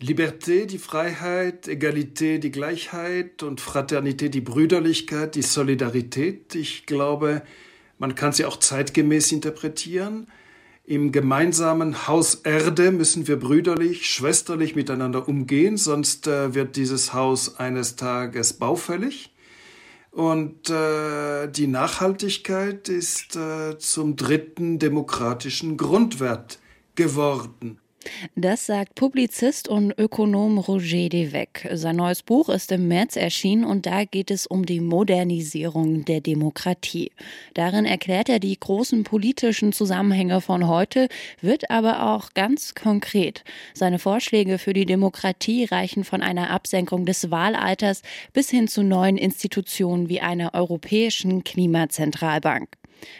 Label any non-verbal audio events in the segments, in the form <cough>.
Liberté, die Freiheit, Egalité, die Gleichheit und Fraternité, die Brüderlichkeit, die Solidarität. Ich glaube, man kann sie auch zeitgemäß interpretieren. Im gemeinsamen Haus Erde müssen wir brüderlich, schwesterlich miteinander umgehen, sonst äh, wird dieses Haus eines Tages baufällig. Und äh, die Nachhaltigkeit ist äh, zum dritten demokratischen Grundwert geworden. Das sagt Publizist und Ökonom Roger Devec. Sein neues Buch ist im März erschienen und da geht es um die Modernisierung der Demokratie. Darin erklärt er die großen politischen Zusammenhänge von heute, wird aber auch ganz konkret. Seine Vorschläge für die Demokratie reichen von einer Absenkung des Wahlalters bis hin zu neuen Institutionen wie einer europäischen Klimazentralbank.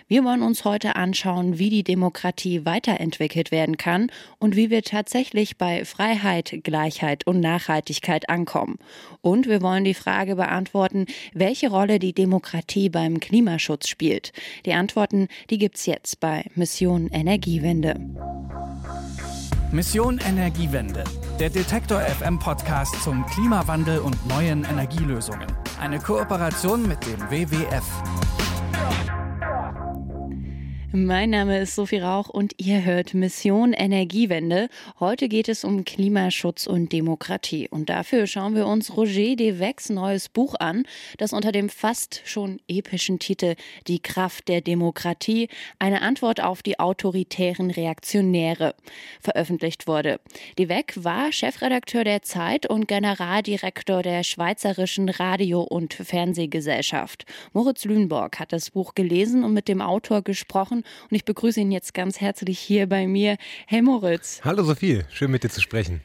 Wir wollen uns heute anschauen, wie die Demokratie weiterentwickelt werden kann und wie wir tatsächlich bei Freiheit, Gleichheit und Nachhaltigkeit ankommen. Und wir wollen die Frage beantworten, welche Rolle die Demokratie beim Klimaschutz spielt. Die Antworten, die gibt's jetzt bei Mission Energiewende. Mission Energiewende. Der Detektor FM Podcast zum Klimawandel und neuen Energielösungen. Eine Kooperation mit dem WWF. Mein Name ist Sophie Rauch und ihr hört Mission Energiewende. Heute geht es um Klimaschutz und Demokratie. Und dafür schauen wir uns Roger Devec's neues Buch an, das unter dem fast schon epischen Titel Die Kraft der Demokratie, eine Antwort auf die autoritären Reaktionäre veröffentlicht wurde. Devec war Chefredakteur der Zeit und Generaldirektor der Schweizerischen Radio- und Fernsehgesellschaft. Moritz Lüneborg hat das Buch gelesen und mit dem Autor gesprochen gesprochen und ich begrüße ihn jetzt ganz herzlich hier bei mir. Hey Moritz. Hallo Sophie, schön mit dir zu sprechen.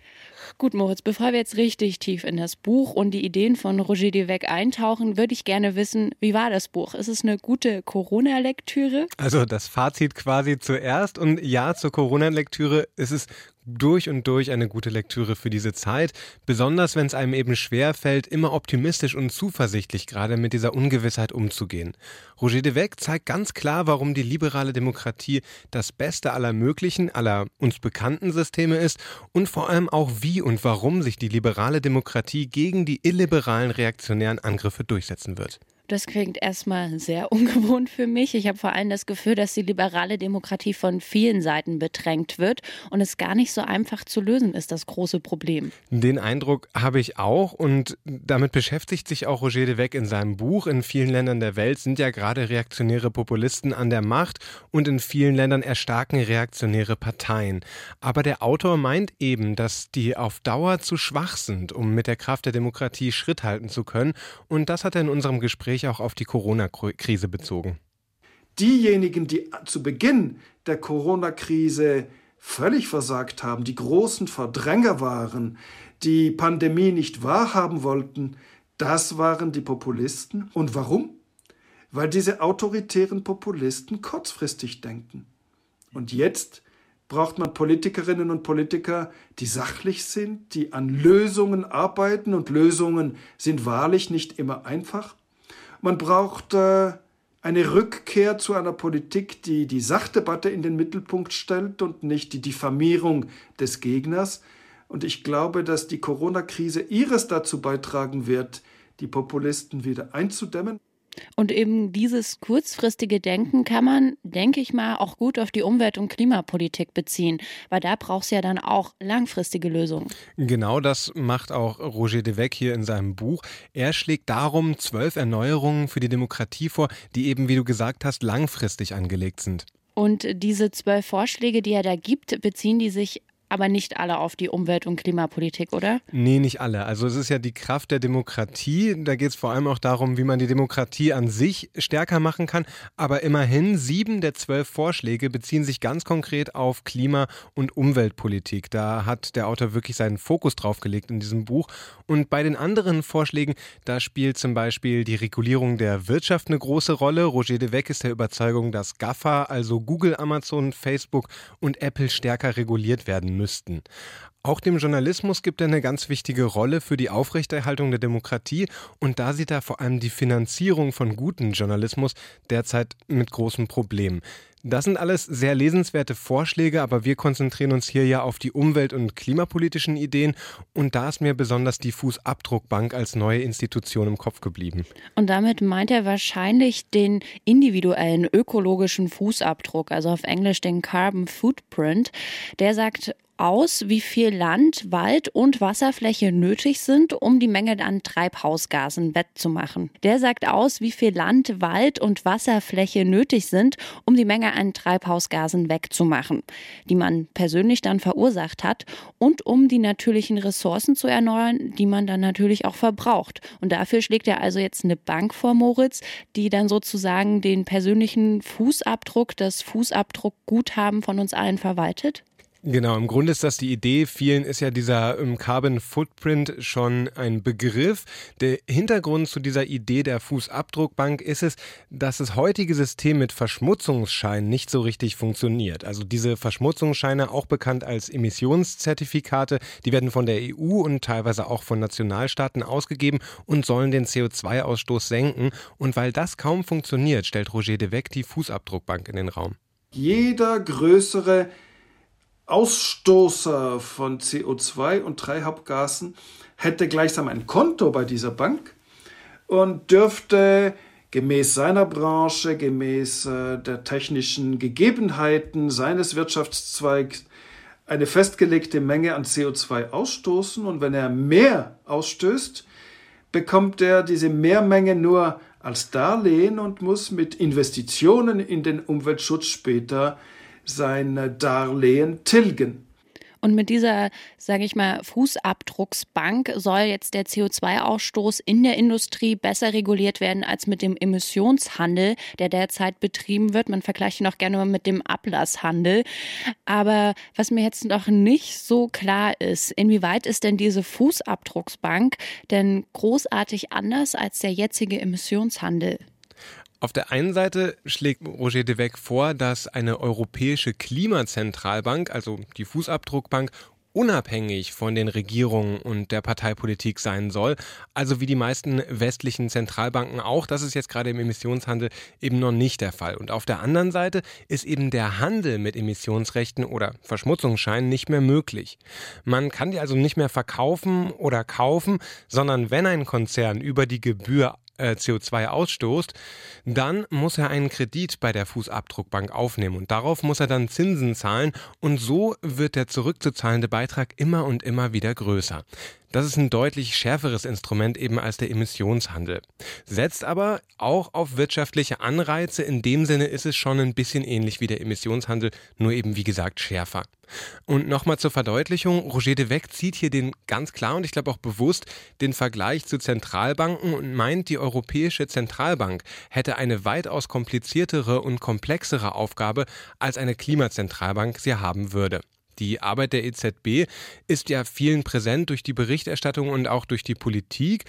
Gut, Moritz, bevor wir jetzt richtig tief in das Buch und die Ideen von Roger Devec eintauchen, würde ich gerne wissen, wie war das Buch? Ist es eine gute Corona-Lektüre? Also das Fazit quasi zuerst und ja, zur Corona-Lektüre ist es durch und durch eine gute Lektüre für diese Zeit, besonders wenn es einem eben schwer fällt, immer optimistisch und zuversichtlich gerade mit dieser Ungewissheit umzugehen. Roger de Weg zeigt ganz klar, warum die liberale Demokratie das Beste aller möglichen, aller uns bekannten Systeme ist und vor allem auch wie und warum sich die liberale Demokratie gegen die illiberalen reaktionären Angriffe durchsetzen wird. Das klingt erstmal sehr <laughs> ungewohnt für mich. Ich habe vor allem das Gefühl, dass die liberale Demokratie von vielen Seiten bedrängt wird und es gar nicht so einfach zu lösen ist, das große Problem. Den Eindruck habe ich auch und damit beschäftigt sich auch Roger de Weg in seinem Buch. In vielen Ländern der Welt sind ja gerade reaktionäre Populisten an der Macht und in vielen Ländern erstarken reaktionäre Parteien. Aber der Autor meint eben, dass die auf Dauer zu schwach sind, um mit der Kraft der Demokratie Schritt halten zu können und das hat er in unserem Gespräch Gespräch auch auf die Corona-Krise bezogen. Diejenigen, die zu Beginn der Corona-Krise völlig versagt haben, die großen Verdränger waren, die Pandemie nicht wahrhaben wollten, das waren die Populisten. Und warum? Weil diese autoritären Populisten kurzfristig denken. Und jetzt braucht man Politikerinnen und Politiker, die sachlich sind, die an Lösungen arbeiten, und Lösungen sind wahrlich nicht immer einfach. Man braucht äh, eine Rückkehr zu einer Politik, die die Sachdebatte in den Mittelpunkt stellt und nicht die Diffamierung des Gegners. Und ich glaube, dass die Corona-Krise ihres dazu beitragen wird, die Populisten wieder einzudämmen. Und eben dieses kurzfristige Denken kann man, denke ich mal, auch gut auf die Umwelt- und Klimapolitik beziehen, weil da braucht es ja dann auch langfristige Lösungen. Genau das macht auch Roger de Weg hier in seinem Buch. Er schlägt darum zwölf Erneuerungen für die Demokratie vor, die eben, wie du gesagt hast, langfristig angelegt sind. Und diese zwölf Vorschläge, die er da gibt, beziehen die sich aber nicht alle auf die Umwelt- und Klimapolitik, oder? Nee, nicht alle. Also es ist ja die Kraft der Demokratie. Da geht es vor allem auch darum, wie man die Demokratie an sich stärker machen kann. Aber immerhin sieben der zwölf Vorschläge beziehen sich ganz konkret auf Klima- und Umweltpolitik. Da hat der Autor wirklich seinen Fokus drauf gelegt in diesem Buch. Und bei den anderen Vorschlägen, da spielt zum Beispiel die Regulierung der Wirtschaft eine große Rolle. Roger de Weck ist der Überzeugung, dass GAFA, also Google, Amazon, Facebook und Apple stärker reguliert werden müssen müssten. Auch dem Journalismus gibt er eine ganz wichtige Rolle für die Aufrechterhaltung der Demokratie und da sieht er vor allem die Finanzierung von gutem Journalismus derzeit mit großen Problemen. Das sind alles sehr lesenswerte Vorschläge, aber wir konzentrieren uns hier ja auf die umwelt- und klimapolitischen Ideen und da ist mir besonders die Fußabdruckbank als neue Institution im Kopf geblieben. Und damit meint er wahrscheinlich den individuellen ökologischen Fußabdruck, also auf Englisch den Carbon Footprint. Der sagt aus, wie viel Land, Wald und Wasserfläche nötig sind, um die Menge an Treibhausgasen wettzumachen. Der sagt aus, wie viel Land, Wald und Wasserfläche nötig sind, um die Menge an Treibhausgasen wegzumachen, die man persönlich dann verursacht hat und um die natürlichen Ressourcen zu erneuern, die man dann natürlich auch verbraucht. Und dafür schlägt er also jetzt eine Bank vor, Moritz, die dann sozusagen den persönlichen Fußabdruck, das Fußabdruckguthaben von uns allen verwaltet? Genau, im Grunde ist das die Idee. Vielen ist ja dieser ähm, Carbon Footprint schon ein Begriff. Der Hintergrund zu dieser Idee der Fußabdruckbank ist es, dass das heutige System mit Verschmutzungsscheinen nicht so richtig funktioniert. Also diese Verschmutzungsscheine, auch bekannt als Emissionszertifikate, die werden von der EU und teilweise auch von Nationalstaaten ausgegeben und sollen den CO2-Ausstoß senken. Und weil das kaum funktioniert, stellt Roger de Weck die Fußabdruckbank in den Raum. Jeder größere Ausstoßer von CO2 und Treibhausgasen hätte gleichsam ein Konto bei dieser Bank und dürfte gemäß seiner Branche, gemäß äh, der technischen Gegebenheiten seines Wirtschaftszweigs eine festgelegte Menge an CO2 ausstoßen und wenn er mehr ausstößt, bekommt er diese Mehrmenge nur als Darlehen und muss mit Investitionen in den Umweltschutz später sein Darlehen tilgen. Und mit dieser, sage ich mal, Fußabdrucksbank soll jetzt der CO2-Ausstoß in der Industrie besser reguliert werden als mit dem Emissionshandel, der derzeit betrieben wird. Man vergleicht ihn auch gerne mal mit dem Ablasshandel. Aber was mir jetzt noch nicht so klar ist, inwieweit ist denn diese Fußabdrucksbank denn großartig anders als der jetzige Emissionshandel? Auf der einen Seite schlägt Roger de Weck vor, dass eine europäische Klimazentralbank, also die Fußabdruckbank, unabhängig von den Regierungen und der Parteipolitik sein soll, also wie die meisten westlichen Zentralbanken auch. Das ist jetzt gerade im Emissionshandel eben noch nicht der Fall. Und auf der anderen Seite ist eben der Handel mit Emissionsrechten oder Verschmutzungsscheinen nicht mehr möglich. Man kann die also nicht mehr verkaufen oder kaufen, sondern wenn ein Konzern über die Gebühr äh, CO2 ausstoßt, dann muss er einen Kredit bei der Fußabdruckbank aufnehmen und darauf muss er dann Zinsen zahlen und so wird der zurückzuzahlende Beitrag immer und immer wieder größer. Das ist ein deutlich schärferes Instrument eben als der Emissionshandel. Setzt aber auch auf wirtschaftliche Anreize. In dem Sinne ist es schon ein bisschen ähnlich wie der Emissionshandel, nur eben wie gesagt schärfer. Und nochmal zur Verdeutlichung, Roger de Weck zieht hier den ganz klar und ich glaube auch bewusst den Vergleich zu Zentralbanken und meint, die Europäische Zentralbank hätte eine weitaus kompliziertere und komplexere Aufgabe, als eine Klimazentralbank sie haben würde. Die Arbeit der EZB ist ja vielen präsent durch die Berichterstattung und auch durch die Politik.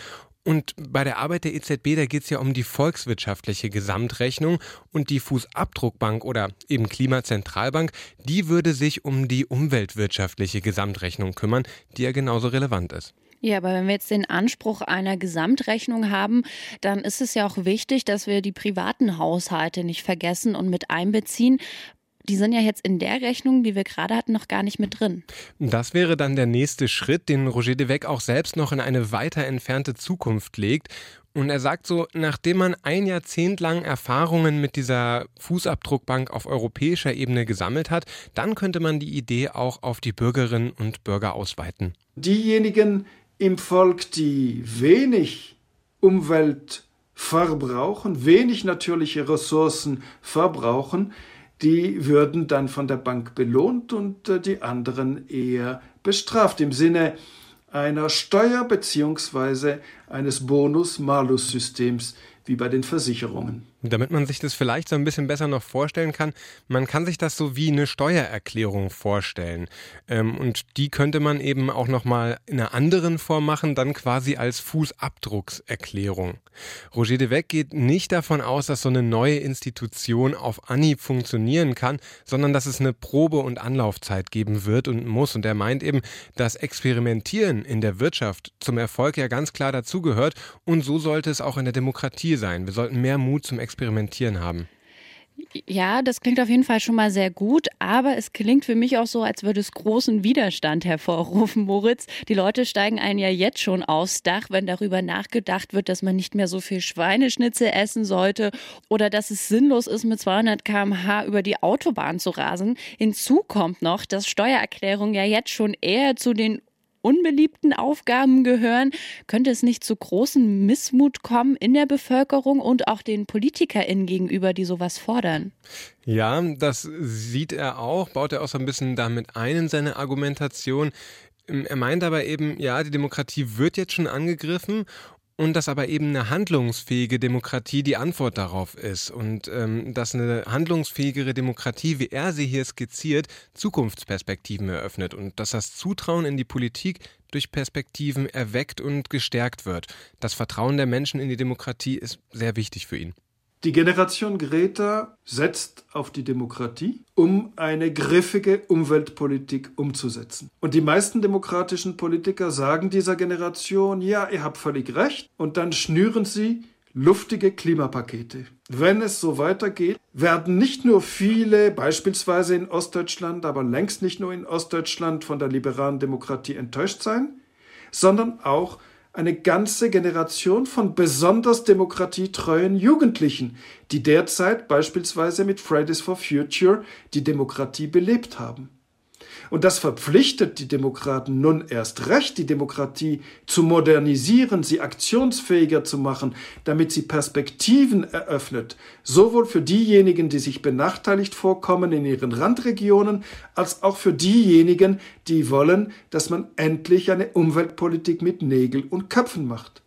Und bei der Arbeit der EZB, da geht es ja um die volkswirtschaftliche Gesamtrechnung und die Fußabdruckbank oder eben Klimazentralbank, die würde sich um die umweltwirtschaftliche Gesamtrechnung kümmern, die ja genauso relevant ist. Ja, aber wenn wir jetzt den Anspruch einer Gesamtrechnung haben, dann ist es ja auch wichtig, dass wir die privaten Haushalte nicht vergessen und mit einbeziehen die sind ja jetzt in der Rechnung, die wir gerade hatten, noch gar nicht mit drin. Das wäre dann der nächste Schritt, den Roger de Weck auch selbst noch in eine weiter entfernte Zukunft legt. Und er sagt so, nachdem man ein Jahrzehnt lang Erfahrungen mit dieser Fußabdruckbank auf europäischer Ebene gesammelt hat, dann könnte man die Idee auch auf die Bürgerinnen und Bürger ausweiten. Diejenigen im Volk, die wenig Umwelt verbrauchen, wenig natürliche Ressourcen verbrauchen, die würden dann von der Bank belohnt und äh, die anderen eher bestraft im Sinne einer Steuer bzw. eines Bonus-Malus-Systems wie bei den Versicherungen. Damit man sich das vielleicht so ein bisschen besser noch vorstellen kann, man kann sich das so wie eine Steuererklärung vorstellen. Ähm, und die könnte man eben auch nochmal in einer anderen Form machen, dann quasi als Fußabdruckserklärung. Roger de Weck geht nicht davon aus, dass so eine neue Institution auf Anhieb funktionieren kann, sondern dass es eine Probe- und Anlaufzeit geben wird und muss. Und er meint eben, dass Experimentieren in der Wirtschaft zum Erfolg ja ganz klar dazugehört und so sollte es auch in der Demokratie sein. Wir sollten mehr Mut zum Experimentieren haben. Ja, das klingt auf jeden Fall schon mal sehr gut, aber es klingt für mich auch so, als würde es großen Widerstand hervorrufen, <laughs> Moritz. Die Leute steigen einen ja jetzt schon aufs Dach, wenn darüber nachgedacht wird, dass man nicht mehr so viel Schweineschnitzel essen sollte oder dass es sinnlos ist, mit 200 km/h über die Autobahn zu rasen. Hinzu kommt noch, dass Steuererklärungen ja jetzt schon eher zu den unbeliebten Aufgaben gehören, könnte es nicht zu großem Missmut kommen in der Bevölkerung und auch den PolitikerInnen gegenüber, die sowas fordern? Ja, das sieht er auch, baut er auch so ein bisschen damit ein in seine Argumentation. Er meint aber eben, ja, die Demokratie wird jetzt schon angegriffen und dass aber eben eine handlungsfähige Demokratie die Antwort darauf ist und ähm, dass eine handlungsfähigere Demokratie, wie er sie hier skizziert, Zukunftsperspektiven eröffnet und dass das Zutrauen in die Politik durch Perspektiven erweckt und gestärkt wird. Das Vertrauen der Menschen in die Demokratie ist sehr wichtig für ihn. Die Generation Greta setzt auf die Demokratie, um eine griffige Umweltpolitik umzusetzen. Und die meisten demokratischen Politiker sagen dieser Generation, ja, ihr habt völlig recht, und dann schnüren sie luftige Klimapakete. Wenn es so weitergeht, werden nicht nur viele, beispielsweise in Ostdeutschland, aber längst nicht nur in Ostdeutschland von der liberalen Demokratie enttäuscht sein, sondern auch eine ganze Generation von besonders demokratietreuen Jugendlichen, die derzeit beispielsweise mit Fridays for Future die Demokratie belebt haben. Und das verpflichtet die Demokraten nun erst recht, die Demokratie zu modernisieren, sie aktionsfähiger zu machen, damit sie Perspektiven eröffnet, sowohl für diejenigen, die sich benachteiligt vorkommen in ihren Randregionen, als auch für diejenigen, die wollen, dass man endlich eine Umweltpolitik mit Nägel und Köpfen macht.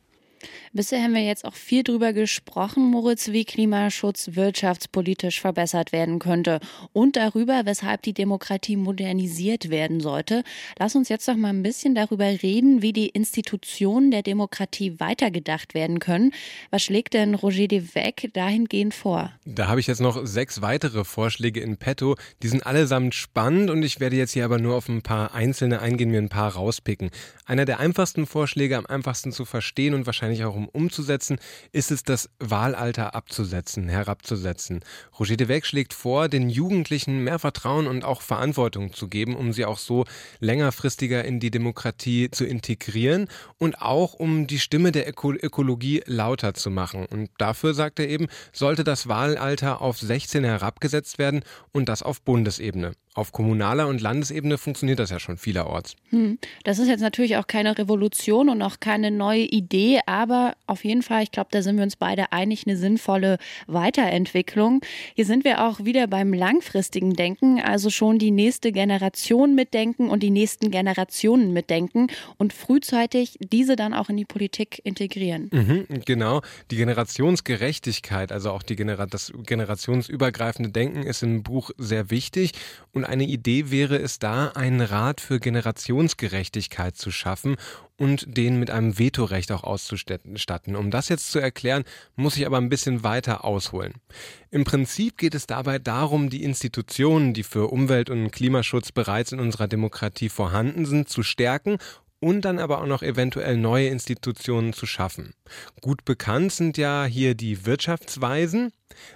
Bisher haben wir jetzt auch viel darüber gesprochen, Moritz, wie Klimaschutz wirtschaftspolitisch verbessert werden könnte und darüber, weshalb die Demokratie modernisiert werden sollte. Lass uns jetzt doch mal ein bisschen darüber reden, wie die Institutionen der Demokratie weitergedacht werden können. Was schlägt denn Roger de Weck dahingehend vor? Da habe ich jetzt noch sechs weitere Vorschläge in petto. Die sind allesamt spannend und ich werde jetzt hier aber nur auf ein paar einzelne eingehen, mir ein paar rauspicken. Einer der einfachsten Vorschläge, am einfachsten zu verstehen und wahrscheinlich auch um umzusetzen, ist es, das Wahlalter abzusetzen, herabzusetzen. Roger de Weg schlägt vor, den Jugendlichen mehr Vertrauen und auch Verantwortung zu geben, um sie auch so längerfristiger in die Demokratie zu integrieren und auch um die Stimme der Öko Ökologie lauter zu machen. Und dafür, sagt er eben, sollte das Wahlalter auf 16 herabgesetzt werden und das auf Bundesebene. Auf kommunaler und Landesebene funktioniert das ja schon vielerorts. Hm. Das ist jetzt natürlich auch keine Revolution und auch keine neue Idee, aber auf jeden Fall, ich glaube, da sind wir uns beide einig, eine sinnvolle Weiterentwicklung. Hier sind wir auch wieder beim langfristigen Denken, also schon die nächste Generation mitdenken und die nächsten Generationen mitdenken und frühzeitig diese dann auch in die Politik integrieren. Mhm, genau, die Generationsgerechtigkeit, also auch die Genera das generationsübergreifende Denken ist im Buch sehr wichtig und eine Idee wäre es da, einen Rat für Generationsgerechtigkeit zu schaffen und den mit einem Vetorecht auch auszustatten. Um das jetzt zu erklären, muss ich aber ein bisschen weiter ausholen. Im Prinzip geht es dabei darum, die Institutionen, die für Umwelt- und Klimaschutz bereits in unserer Demokratie vorhanden sind, zu stärken und dann aber auch noch eventuell neue Institutionen zu schaffen. Gut bekannt sind ja hier die Wirtschaftsweisen.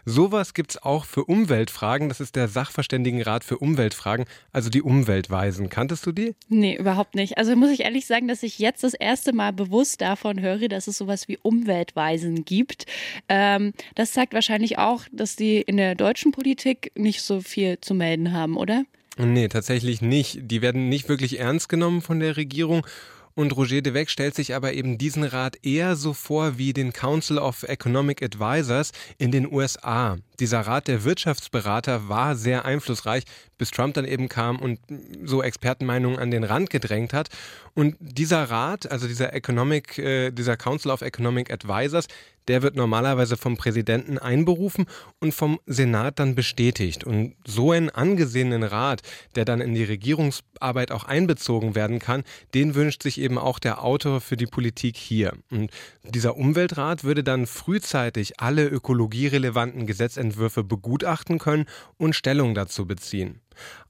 Sowas gibt es auch für Umweltfragen. Das ist der Sachverständigenrat für Umweltfragen, also die Umweltweisen. Kanntest du die? Nee, überhaupt nicht. Also muss ich ehrlich sagen, dass ich jetzt das erste Mal bewusst davon höre, dass es sowas wie Umweltweisen gibt. Ähm, das zeigt wahrscheinlich auch, dass die in der deutschen Politik nicht so viel zu melden haben, oder? Nee, tatsächlich nicht. Die werden nicht wirklich ernst genommen von der Regierung. Und Roger de Weck stellt sich aber eben diesen Rat eher so vor wie den Council of Economic Advisors in den USA. Dieser Rat der Wirtschaftsberater war sehr einflussreich, bis Trump dann eben kam und so Expertenmeinungen an den Rand gedrängt hat. Und dieser Rat, also dieser Economic, äh, dieser Council of Economic Advisors, der wird normalerweise vom Präsidenten einberufen und vom Senat dann bestätigt. Und so einen angesehenen Rat, der dann in die Regierungsarbeit auch einbezogen werden kann, den wünscht sich eben auch der Autor für die Politik hier. Und dieser Umweltrat würde dann frühzeitig alle ökologierelevanten Gesetzentwürfe begutachten können und Stellung dazu beziehen.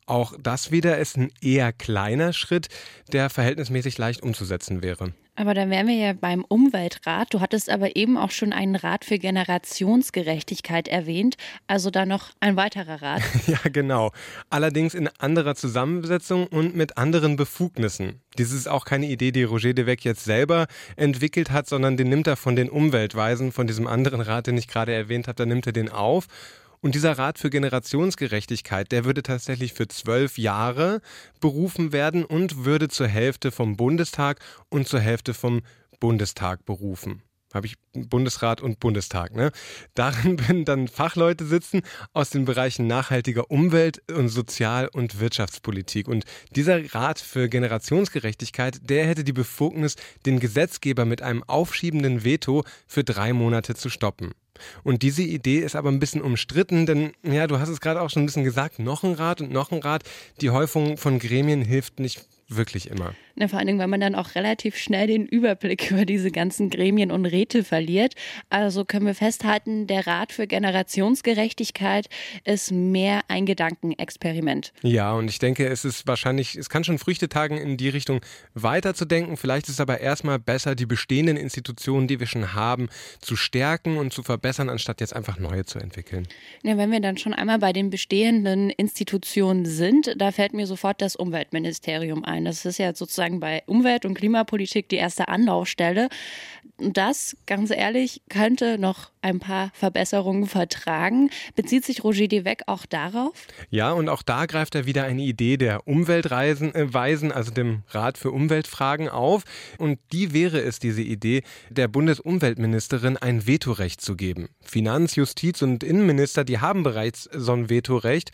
Auch das wieder ist ein eher kleiner Schritt, der verhältnismäßig leicht umzusetzen wäre. Aber dann wären wir ja beim Umweltrat. Du hattest aber eben auch schon einen Rat für Generationsgerechtigkeit erwähnt, also da noch ein weiterer Rat. <laughs> ja, genau. Allerdings in anderer Zusammensetzung und mit anderen Befugnissen. Dies ist auch keine Idee, die Roger de Weck jetzt selber entwickelt hat, sondern den nimmt er von den Umweltweisen, von diesem anderen Rat, den ich gerade erwähnt habe, da nimmt er den auf und dieser Rat für Generationsgerechtigkeit, der würde tatsächlich für zwölf Jahre berufen werden und würde zur Hälfte vom Bundestag und zur Hälfte vom Bundestag berufen habe ich Bundesrat und Bundestag. Ne? Darin <laughs> würden dann Fachleute sitzen aus den Bereichen nachhaltiger Umwelt und Sozial- und Wirtschaftspolitik. Und dieser Rat für Generationsgerechtigkeit, der hätte die Befugnis, den Gesetzgeber mit einem aufschiebenden Veto für drei Monate zu stoppen. Und diese Idee ist aber ein bisschen umstritten, denn ja, du hast es gerade auch schon ein bisschen gesagt, noch ein Rat und noch ein Rat. Die Häufung von Gremien hilft nicht wirklich immer. Na, vor allen Dingen, weil man dann auch relativ schnell den Überblick <laughs> über diese ganzen Gremien und Räte verliert. Also können wir festhalten, der Rat für Generationsgerechtigkeit ist mehr ein Gedankenexperiment. Ja, und ich denke, es ist wahrscheinlich, es kann schon Früchte tagen, in die Richtung weiterzudenken. Vielleicht ist es aber erstmal besser, die bestehenden Institutionen, die wir schon haben, zu stärken und zu verbessern, anstatt jetzt einfach neue zu entwickeln. Ja, wenn wir dann schon einmal bei den bestehenden Institutionen sind, da fällt mir sofort das Umweltministerium ein. Das ist ja sozusagen bei Umwelt- und Klimapolitik die erste Anlaufstelle. Das, ganz ehrlich, könnte noch ein paar Verbesserungen vertragen. Bezieht sich Roger Devec auch darauf? Ja, und auch da greift er wieder eine Idee der Umweltweisen, äh, also dem Rat für Umweltfragen auf. Und die wäre es, diese Idee, der Bundesumweltministerin ein Vetorecht zu geben. Finanz-, Justiz- und Innenminister, die haben bereits so ein Vetorecht.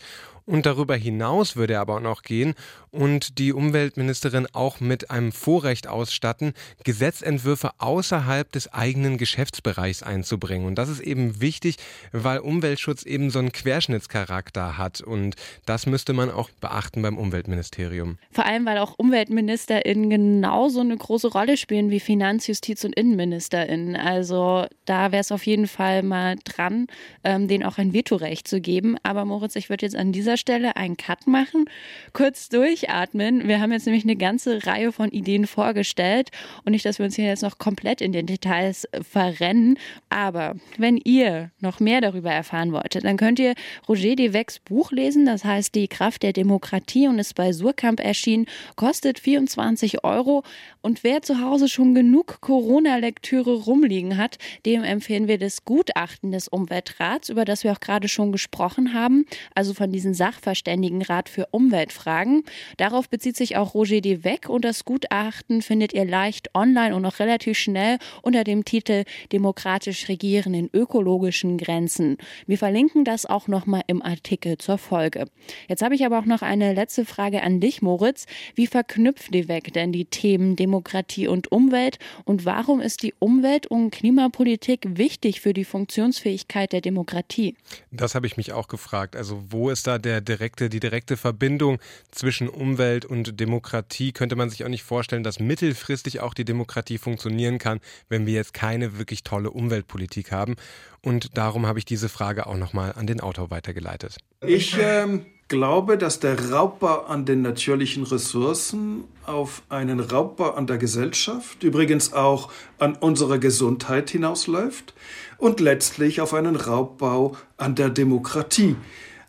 Und darüber hinaus würde er aber auch noch gehen und die Umweltministerin auch mit einem Vorrecht ausstatten, Gesetzentwürfe außerhalb des eigenen Geschäftsbereichs einzubringen. Und das ist eben wichtig, weil Umweltschutz eben so einen Querschnittscharakter hat. Und das müsste man auch beachten beim Umweltministerium. Vor allem, weil auch UmweltministerInnen genauso eine große Rolle spielen wie Finanz-, Justiz- und InnenministerInnen. Also da wäre es auf jeden Fall mal dran, ähm, denen auch ein Vetorecht zu geben. Aber Moritz, ich würde jetzt an dieser Stelle einen Cut machen, kurz durchatmen. Wir haben jetzt nämlich eine ganze Reihe von Ideen vorgestellt und nicht, dass wir uns hier jetzt noch komplett in den Details verrennen. Aber wenn ihr noch mehr darüber erfahren wolltet, dann könnt ihr Roger Devecks Buch lesen. Das heißt Die Kraft der Demokratie und ist bei Surkamp erschienen. Kostet 24 Euro. Und wer zu Hause schon genug Corona-Lektüre rumliegen hat, dem empfehlen wir das Gutachten des Umweltrats, über das wir auch gerade schon gesprochen haben. Also von Sachen Sachverständigenrat für Umweltfragen. Darauf bezieht sich auch Roger de Weck und das Gutachten findet ihr leicht online und auch relativ schnell unter dem Titel Demokratisch Regieren in ökologischen Grenzen. Wir verlinken das auch nochmal im Artikel zur Folge. Jetzt habe ich aber auch noch eine letzte Frage an dich, Moritz. Wie verknüpft de Weck denn die Themen Demokratie und Umwelt und warum ist die Umwelt- und Klimapolitik wichtig für die Funktionsfähigkeit der Demokratie? Das habe ich mich auch gefragt. Also wo ist da der direkte, die direkte Verbindung zwischen Umwelt und Demokratie könnte man sich auch nicht vorstellen, dass mittelfristig auch die Demokratie funktionieren kann, wenn wir jetzt keine wirklich tolle Umweltpolitik haben. Und darum habe ich diese Frage auch nochmal an den Autor weitergeleitet. Ich ähm, glaube, dass der Raubbau an den natürlichen Ressourcen auf einen Raubbau an der Gesellschaft, übrigens auch an unserer Gesundheit hinausläuft und letztlich auf einen Raubbau an der Demokratie.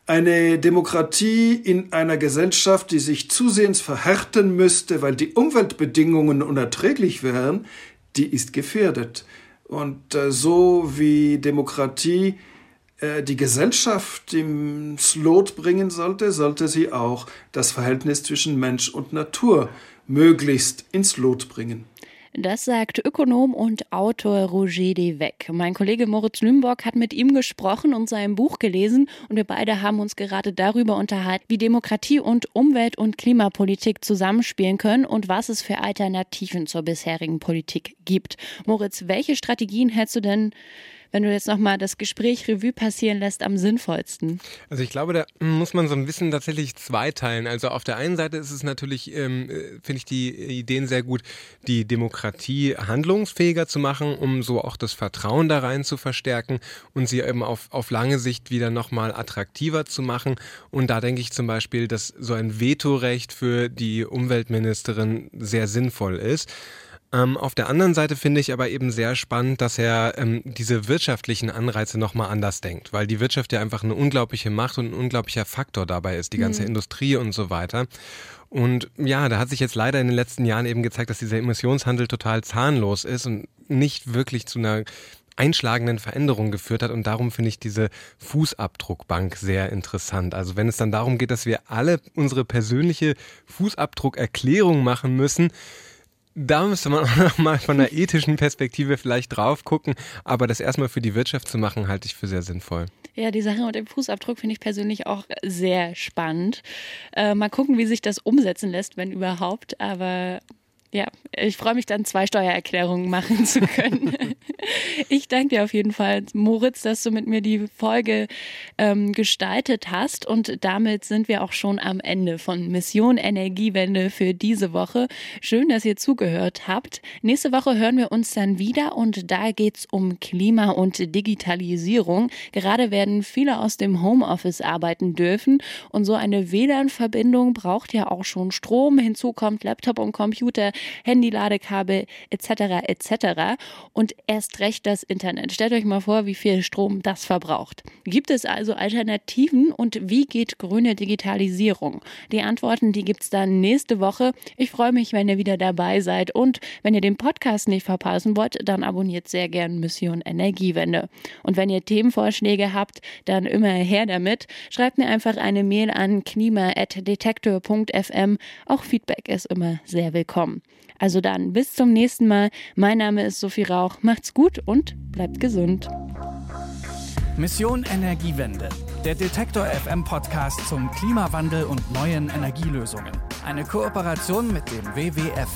Eine Demokratie in einer Gesellschaft, die sich zusehends verhärten müsste, weil die Umweltbedingungen unerträglich wären, die ist gefährdet. Und äh, so wie Demokratie äh, die Gesellschaft ins Lot bringen sollte, sollte sie auch das Verhältnis zwischen Mensch und Natur möglichst ins Lot bringen. Das sagt Ökonom und Autor Roger de Weck. Mein Kollege Moritz Lümborg hat mit ihm gesprochen und sein Buch gelesen und wir beide haben uns gerade darüber unterhalten, wie Demokratie und Umwelt- und Klimapolitik zusammenspielen können und was es für Alternativen zur bisherigen Politik gibt. Moritz, welche Strategien hältst du denn wenn du jetzt nochmal das Gespräch Revue passieren lässt, am sinnvollsten? Also ich glaube, da muss man so ein bisschen tatsächlich zweiteilen. Also auf der einen Seite ist es natürlich, ähm, äh, finde ich die Ideen sehr gut, die Demokratie handlungsfähiger zu machen, um so auch das Vertrauen da rein zu verstärken und sie eben auf, auf lange Sicht wieder nochmal attraktiver zu machen. Und da denke ich zum Beispiel, dass so ein Vetorecht für die Umweltministerin sehr sinnvoll ist. Ähm, auf der anderen Seite finde ich aber eben sehr spannend, dass er ähm, diese wirtschaftlichen Anreize nochmal anders denkt, weil die Wirtschaft ja einfach eine unglaubliche Macht und ein unglaublicher Faktor dabei ist, die ganze mhm. Industrie und so weiter. Und ja, da hat sich jetzt leider in den letzten Jahren eben gezeigt, dass dieser Emissionshandel total zahnlos ist und nicht wirklich zu einer einschlagenden Veränderungen geführt hat. Und darum finde ich diese Fußabdruckbank sehr interessant. Also wenn es dann darum geht, dass wir alle unsere persönliche Fußabdruckerklärung machen müssen, da müsste man <laughs> auch noch mal von einer ethischen Perspektive vielleicht drauf gucken. Aber das erstmal für die Wirtschaft zu machen, halte ich für sehr sinnvoll. Ja, die Sache mit dem Fußabdruck finde ich persönlich auch sehr spannend. Äh, mal gucken, wie sich das umsetzen lässt, wenn überhaupt. Aber ja, ich freue mich dann, zwei Steuererklärungen machen zu können. <laughs> ich danke dir auf jeden Fall, Moritz, dass du mit mir die Folge ähm, gestaltet hast. Und damit sind wir auch schon am Ende von Mission Energiewende für diese Woche. Schön, dass ihr zugehört habt. Nächste Woche hören wir uns dann wieder und da geht's um Klima und Digitalisierung. Gerade werden viele aus dem Homeoffice arbeiten dürfen und so eine WLAN-Verbindung braucht ja auch schon Strom. Hinzu kommt Laptop und Computer. Handy-Ladekabel etc. etc. Und erst recht das Internet. Stellt euch mal vor, wie viel Strom das verbraucht. Gibt es also Alternativen und wie geht grüne Digitalisierung? Die Antworten, die gibt es dann nächste Woche. Ich freue mich, wenn ihr wieder dabei seid und wenn ihr den Podcast nicht verpassen wollt, dann abonniert sehr gern Mission Energiewende. Und wenn ihr Themenvorschläge habt, dann immer her damit. Schreibt mir einfach eine Mail an klima.detektor.fm. Auch Feedback ist immer sehr willkommen. Also dann, bis zum nächsten Mal. Mein Name ist Sophie Rauch. Macht's gut und bleibt gesund. Mission Energiewende. Der Detektor FM Podcast zum Klimawandel und neuen Energielösungen. Eine Kooperation mit dem WWF.